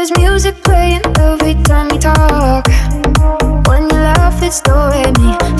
There's music playing every time we talk. When you laugh, it's throwing me.